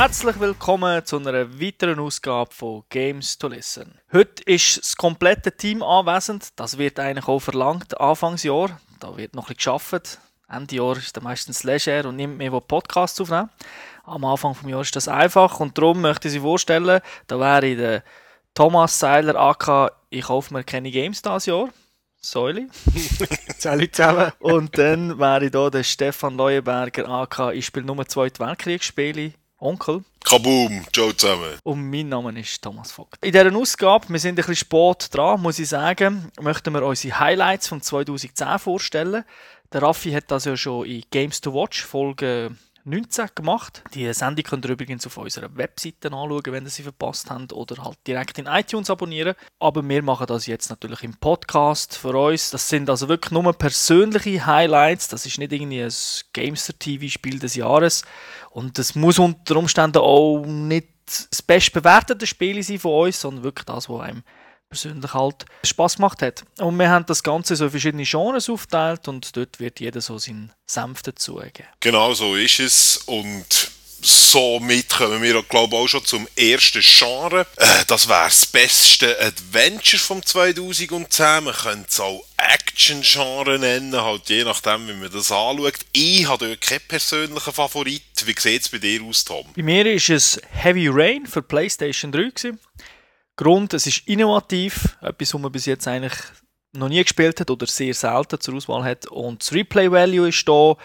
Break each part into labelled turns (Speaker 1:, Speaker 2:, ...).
Speaker 1: Herzlich willkommen zu einer weiteren Ausgabe von Games to Listen. Heute ist das komplette Team anwesend. Das wird eigentlich auch verlangt, Anfangsjahr. Da wird noch ein bisschen gearbeitet. Ende Jahr ist dann meistens leger und nimmt mehr Podcasts aufnehmen. Am Anfang des Jahres ist das einfach und darum möchte ich Sie vorstellen, da wäre der Thomas Seiler AK «Ich kaufe mir keine Games dieses Jahr». Säuli.
Speaker 2: Salut zusammen.
Speaker 1: Und dann wäre hier der Stefan Leuenberger AK «Ich spiele nur Zweite Weltkriegsspiele». Onkel.
Speaker 3: Kaboom, ciao zusammen.
Speaker 1: Und mein Name ist Thomas Vogt. In dieser Ausgabe, wir sind ein bisschen spät dran, muss ich sagen, möchten wir unsere Highlights von 2010 vorstellen. Der Raffi hat das ja schon in Games to Watch Folge 19 gemacht. Die Sendung könnt ihr übrigens auf unserer Webseite anschauen, wenn ihr sie verpasst habt, oder halt direkt in iTunes abonnieren. Aber wir machen das jetzt natürlich im Podcast für uns. Das sind also wirklich nur persönliche Highlights. Das ist nicht irgendwie ein Gamester-TV-Spiel des Jahres. Und das muss unter Umständen auch nicht das bestbewertete Spiel sein von uns, sondern wirklich das, was einem persönlich halt Spaß gemacht hat. Und wir haben das Ganze so in verschiedene Genres aufgeteilt und dort wird jeder so seinen Senf dazugeben.
Speaker 3: Genau so ist es und somit kommen wir, glaube ich, auch schon zum ersten Genre. Äh, das wäre das beste Adventure vom 2010. Man könnte es auch Action-Genre nennen, halt je nachdem, wie man das anschaut. Ich habe dort keinen persönlichen Favorit. Wie sieht es bei dir aus, Tom?
Speaker 1: Bei mir ist es Heavy Rain für PlayStation 3 gewesen. Grund, es ist innovativ, etwas, was man bis jetzt eigentlich noch nie gespielt hat oder sehr selten zur Auswahl hat. Und das Replay-Value ist da,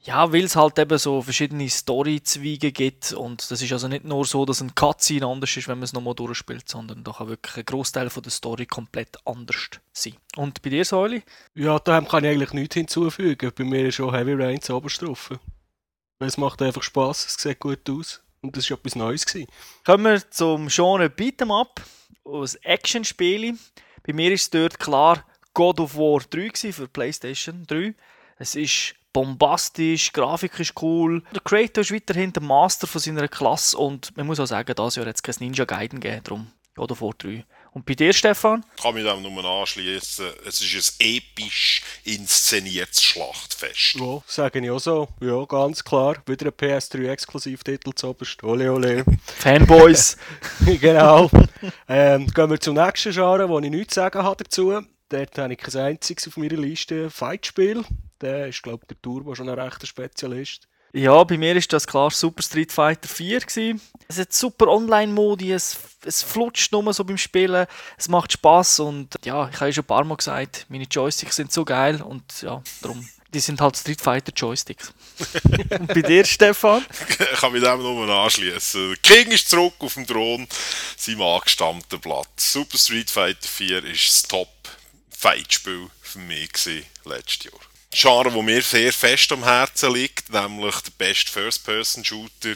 Speaker 1: ja, weil es halt eben so verschiedene Story-Zweige gibt. Und das ist also nicht nur so, dass ein Cutscene anders ist, wenn man es nochmal durchspielt, sondern da kann wirklich ein Großteil von der Story komplett anders sein. Und bei dir, Säuli?
Speaker 2: Ja, da kann ich eigentlich nichts hinzufügen. Bei mir ist schon Heavy Rain zu Oberstrophe. Es macht einfach Spaß, es sieht gut aus. Und das war etwas Neues. Gewesen.
Speaker 1: Kommen wir zum Genre Beat'em Up aus Action-Spiele. Bei mir ist es dort klar God of War 3 für PlayStation 3. Es ist bombastisch, die Grafik ist cool. Der Creator ist weiterhin der Master von seiner Klasse und man muss auch sagen, dieses Jahr es kein Ninja Gaiden gegeben, darum God of War 3. Und bei dir, Stefan?
Speaker 3: Ich kann mich dem nur anschließen. Es ist ein episch inszeniertes Schlachtfest.
Speaker 2: Ja, sage ich auch so. Ja, ganz klar. Wieder ein PS3-Exklusivtitel zu oberst. Ole, ole.
Speaker 1: Fanboys.
Speaker 2: genau. Ähm, gehen wir zum nächsten Genre, wo ich nichts zu sagen habe dazu. Dort habe ich kein einziges auf meiner Liste Fightspiel. Der ist, glaube ich, der Turbo schon ein rechter Spezialist.
Speaker 1: Ja, bei mir ist das klar Super Street Fighter 4 gewesen. Es hat super Online-Modi, es, es flutscht nur so beim Spielen, es macht Spaß und ja, ich habe ja schon ein paar Mal gesagt, meine Joysticks sind so geil und ja, darum, die sind halt Street Fighter Joysticks. und bei dir, Stefan?
Speaker 3: ich kann mich dem nur anschließen. King ist zurück auf dem Thron, seinem angestammten Platz. Super Street Fighter 4 ist das Top-Fight-Spiel für mich gewesen, letztes Jahr. Genre, wo mir sehr fest am Herzen liegt, nämlich der beste First-Person-Shooter.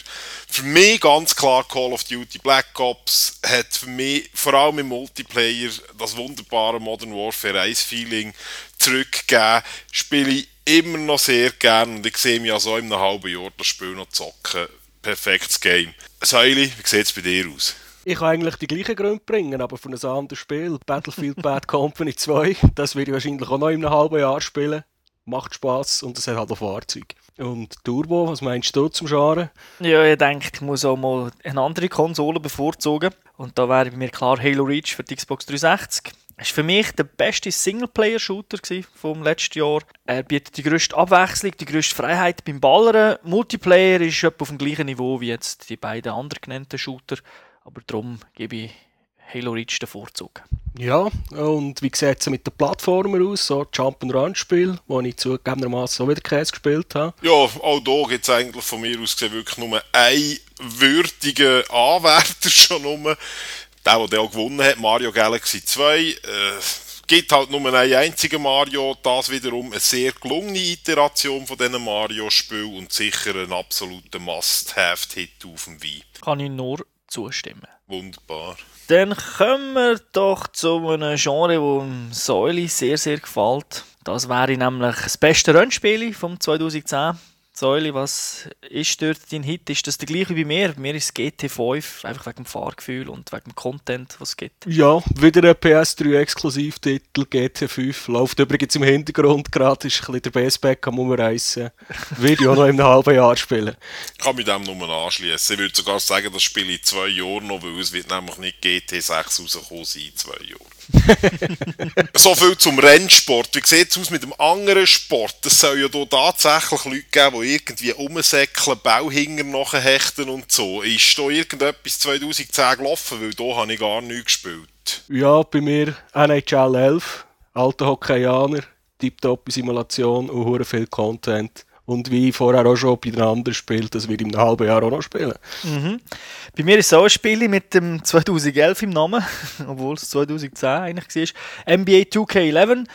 Speaker 3: Für mich ganz klar Call of Duty Black Ops hat für mich vor allem im Multiplayer das wunderbare Modern Warfare 1 Feeling zurückgegeben. Spiele ich immer noch sehr gern und ich sehe mich also in einem halben Jahr das Spiel noch zocken. Perfektes Game. Säuli, wie sieht es bei dir aus?
Speaker 2: Ich kann eigentlich die gleichen Gründe bringen, aber von einem anderen Spiel, Battlefield Bad Company 2, das werde ich wahrscheinlich auch noch in einem halben Jahr spielen macht Spaß und es hat halt auch Fahrzeuge. Und Turbo, was meinst du zum Genre?
Speaker 1: Ja, ich denke, ich muss auch mal eine andere Konsole bevorzugen. Und da wäre bei mir klar Halo Reach für die Xbox 360. Das war für mich der beste Singleplayer-Shooter vom letzten Jahr. Er bietet die grösste Abwechslung, die grösste Freiheit beim Ballern. Multiplayer ist etwa auf dem gleichen Niveau wie jetzt die beiden anderen genannten Shooter. Aber darum gebe ich Halo Reach den Vorzug.
Speaker 2: Ja, und wie sieht es mit den Plattformen aus? So Jump-and-Run-Spiel, wo ich zugegebenermaßen auch wieder Käse gespielt habe.
Speaker 3: Ja, auch da gibt es eigentlich von mir aus gesehen wirklich nur einen würdigen Anwärter schon nur. Der, der auch gewonnen hat, Mario Galaxy 2. Äh, gibt halt nur einen einzigen Mario, das wiederum eine sehr gelungene Iteration von diesen Mario-Spielen und sicher ein absoluter Must-Have-Hit auf dem Wii.
Speaker 1: Kann ich nur zustimmen.
Speaker 3: Wunderbar.
Speaker 1: Dann kommen wir doch zu einem Genre, das Säule sehr, sehr gefällt. Das wäre nämlich das beste Rennspiel vom 2010. Säule, was ist dort dein Hit? Ist das der gleiche wie mir? Bei mir ist es GT5, einfach wegen dem Fahrgefühl und wegen dem Content, was es gibt.
Speaker 2: Ja, wieder ein PS3-Exklusivtitel, GT5. Läuft übrigens im Hintergrund gerade, ist ein bisschen der Bassback am Umreißen. Würde ich auch noch in einem halben Jahr spielen.
Speaker 3: Ich kann mit dem nur anschließen. Ich würde sogar sagen, das spiele ich in zwei Jahren noch, weil es wird nämlich nicht GT6 rauskommen sein in zwei Jahren. so viel zum Rennsport. Wie sieht es aus mit dem anderen Sport? Es soll ja hier tatsächlich Leute geben, die irgendwie umsäckeln, Bauhinger nachhechten und so. Ist da irgendetwas 2010 gelaufen? Weil da habe ich gar nichts gespielt.
Speaker 2: Ja, bei mir NHL 11, alter Hockeyaner, tiptop Simulation und hure viel Content. Und wie vorher auch schon bei den anderen spielt, das wird im halben Jahr auch noch spielen.
Speaker 1: Mhm. Bei mir ist es auch ein Spiel mit dem 2011 im Namen, obwohl es 2010 eigentlich war. NBA 2K11.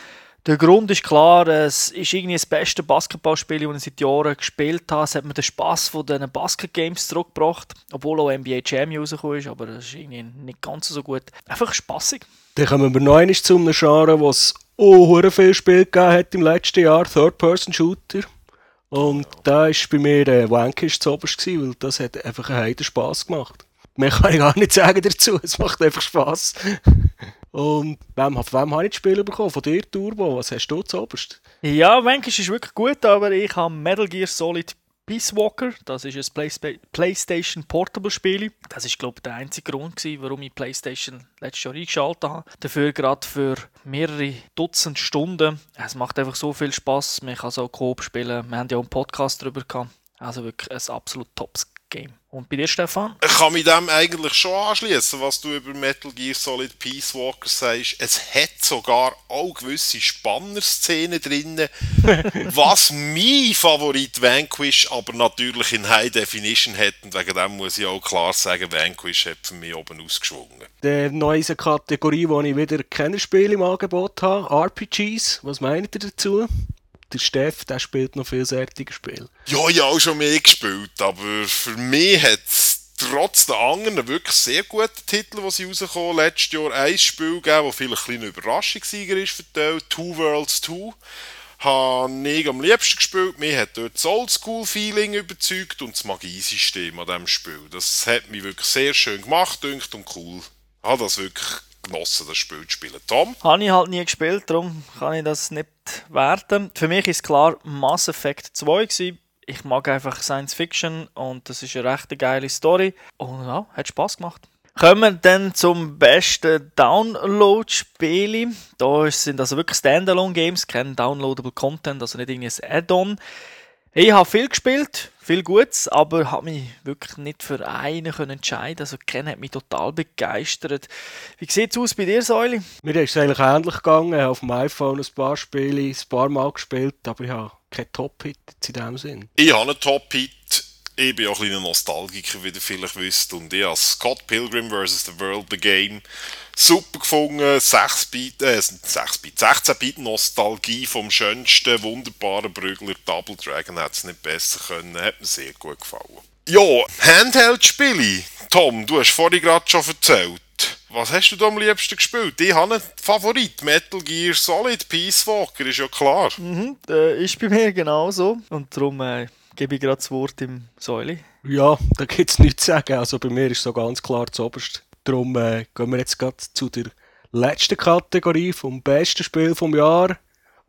Speaker 1: Der Grund ist klar, es ist irgendwie das beste Basketballspiel, das ich seit Jahren gespielt habe. Es hat mir den Spass von diesen Basket-Games zurückgebracht, obwohl auch NBA Jam rausgekommen ist, aber das ist irgendwie nicht ganz so gut. Einfach spaßig.
Speaker 2: Dann kommen wir noch einmal zu einem Genre, was auch viel Spiel gegeben hat im letzten Jahr, Third-Person-Shooter. Und da war bei mir äh, Wankish zu oberst, gewesen, weil das hat einfach einen heiden Spass gemacht. Mehr kann ich gar nicht sagen dazu, es macht einfach Spass. Und wem, von wem habe ich das Spiel bekommen? Von dir, Turbo? Was hast du zu oberst?
Speaker 1: Ja, Wankish ist wirklich gut, aber ich habe Metal Gear Solid Peace Walker, das ist ein Play PlayStation Portable Spiel. Das ist glaube ich der einzige Grund gewesen, warum ich PlayStation letztes Jahr eingeschaltet habe. Dafür gerade für mehrere Dutzend Stunden. Es macht einfach so viel Spaß. Man kann so Coop spielen. Wir haben ja auch einen Podcast darüber gehabt. Also wirklich ein absolut Tops Game. Und bei dir, Stefan?
Speaker 3: Ich kann mich dem eigentlich schon anschließen, was du über Metal Gear Solid Peace Walker sagst. Es hat sogar auch gewisse Spanner-Szenen drin. was mein Favorit Vanquish aber natürlich in High Definition hat. Und wegen dem muss ich auch klar sagen, Vanquish hat für mich oben ausgeschwungen.
Speaker 2: Die neue Kategorie, wo ich wieder Kennerspiele im Angebot habe, RPGs. Was meint ihr dazu? Der Steff, der spielt noch vielseitige Spiele.
Speaker 3: Ja, ich habe auch schon mehr gespielt, aber für mich hat es trotz der anderen wirklich sehr guten Titel, die sie rausgekommen letztes Jahr ein Spiel gegeben, das vielleicht ein Überraschungssieger ist für die Two Worlds 2 habe ich am liebsten gespielt. Mir hat dort das Oldschool-Feeling überzeugt und das Magiesystem an diesem Spiel. Das hat mich wirklich sehr schön gemacht und cool. Ich habe das wirklich genossen, das Spiel zu spielen. Tom?
Speaker 1: Habe ich halt nie gespielt, darum kann ich das nicht werten. Für mich ist klar Mass Effect 2 gewesen. Ich mag einfach Science Fiction und das ist eine recht geile Story. Und ja, hat Spaß gemacht. Kommen wir dann zum besten Download-Spiel. Da sind also wirklich Standalone-Games, kein Downloadable Content, also nicht irgendein Add-on. Ich habe viel gespielt, viel Gutes, aber habe mich wirklich nicht für einen können entscheiden. Also Ken hat mich total begeistert. Wie sieht es aus bei dir, Säuli?
Speaker 2: Mir ist es eigentlich ähnlich gegangen. Ich habe auf dem iPhone ein paar Spiele ein paar Mal gespielt, aber ich habe keinen Top-Hit in diesem Sinn.
Speaker 3: Ich habe einen Top-Hit. Ich bin auch ein kleiner Nostalgiker, wie ihr vielleicht wisst. Und ich habe Scott Pilgrim vs. The World, The Game super gefunden. 6-Bit, äh, 6-Bit, 16-Bit Nostalgie vom schönsten, wunderbaren Brügler Double Dragon hat es nicht besser können. Hat mir sehr gut gefallen. Ja, Handheld-Spiele. Tom, du hast vorhin gerade schon erzählt. Was hast du da am liebsten gespielt? Ich habe einen Favorit, Metal Gear Solid Peace Walker, ist ja klar.
Speaker 1: Mhm, äh, ist bei mir genauso. Und darum äh, gebe ich gerade das Wort im Säuli.
Speaker 2: Ja, da gibt es nichts zu sagen. Also bei mir ist so ganz klar das Oberste. Darum äh, gehen wir jetzt gerade zu der letzten Kategorie vom besten Spiel vom Jahr.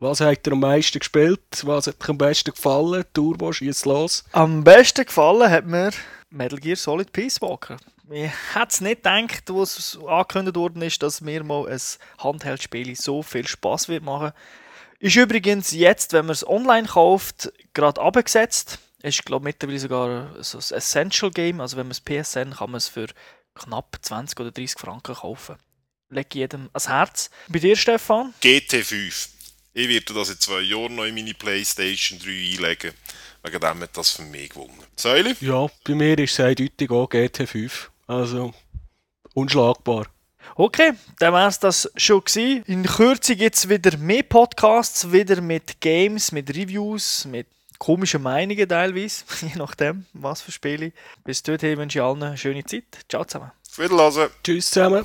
Speaker 2: Was hat dir am meisten gespielt? Was hat dir am besten gefallen? Turbo, schieß los.
Speaker 1: Am besten gefallen hat mir Metal Gear Solid Peace Walker. Ich hätte es nicht gedacht, was angekündigt worden ist, dass mir mal ein Handheldspiel so viel Spaß wird machen. Ist übrigens jetzt, wenn man es online kauft, gerade abgesetzt. Ist, glaube ich, mittlerweile sogar so ein Essential Game. Also, wenn man es PSN kann man es für knapp 20 oder 30 Franken kaufen. Leg jedem ans Herz. Bei dir, Stefan?
Speaker 3: GT5. Ich werde das in zwei Jahren noch in meine Playstation 3 einlegen. Wegen dem hat das für mich gewonnen. Säuli?
Speaker 2: Ja, bei mir ist es eindeutig auch GT5. Also, unschlagbar.
Speaker 1: Okay, dann war es das schon gewesen. In Kürze gibt es wieder mehr Podcasts, wieder mit Games, mit Reviews, mit komische Meinungen teilweise, je nachdem, was für Spiele. Bis dorthin wünsche ich allen eine schöne Zeit. Ciao zusammen.
Speaker 3: Wiederhören.
Speaker 2: Tschüss zusammen.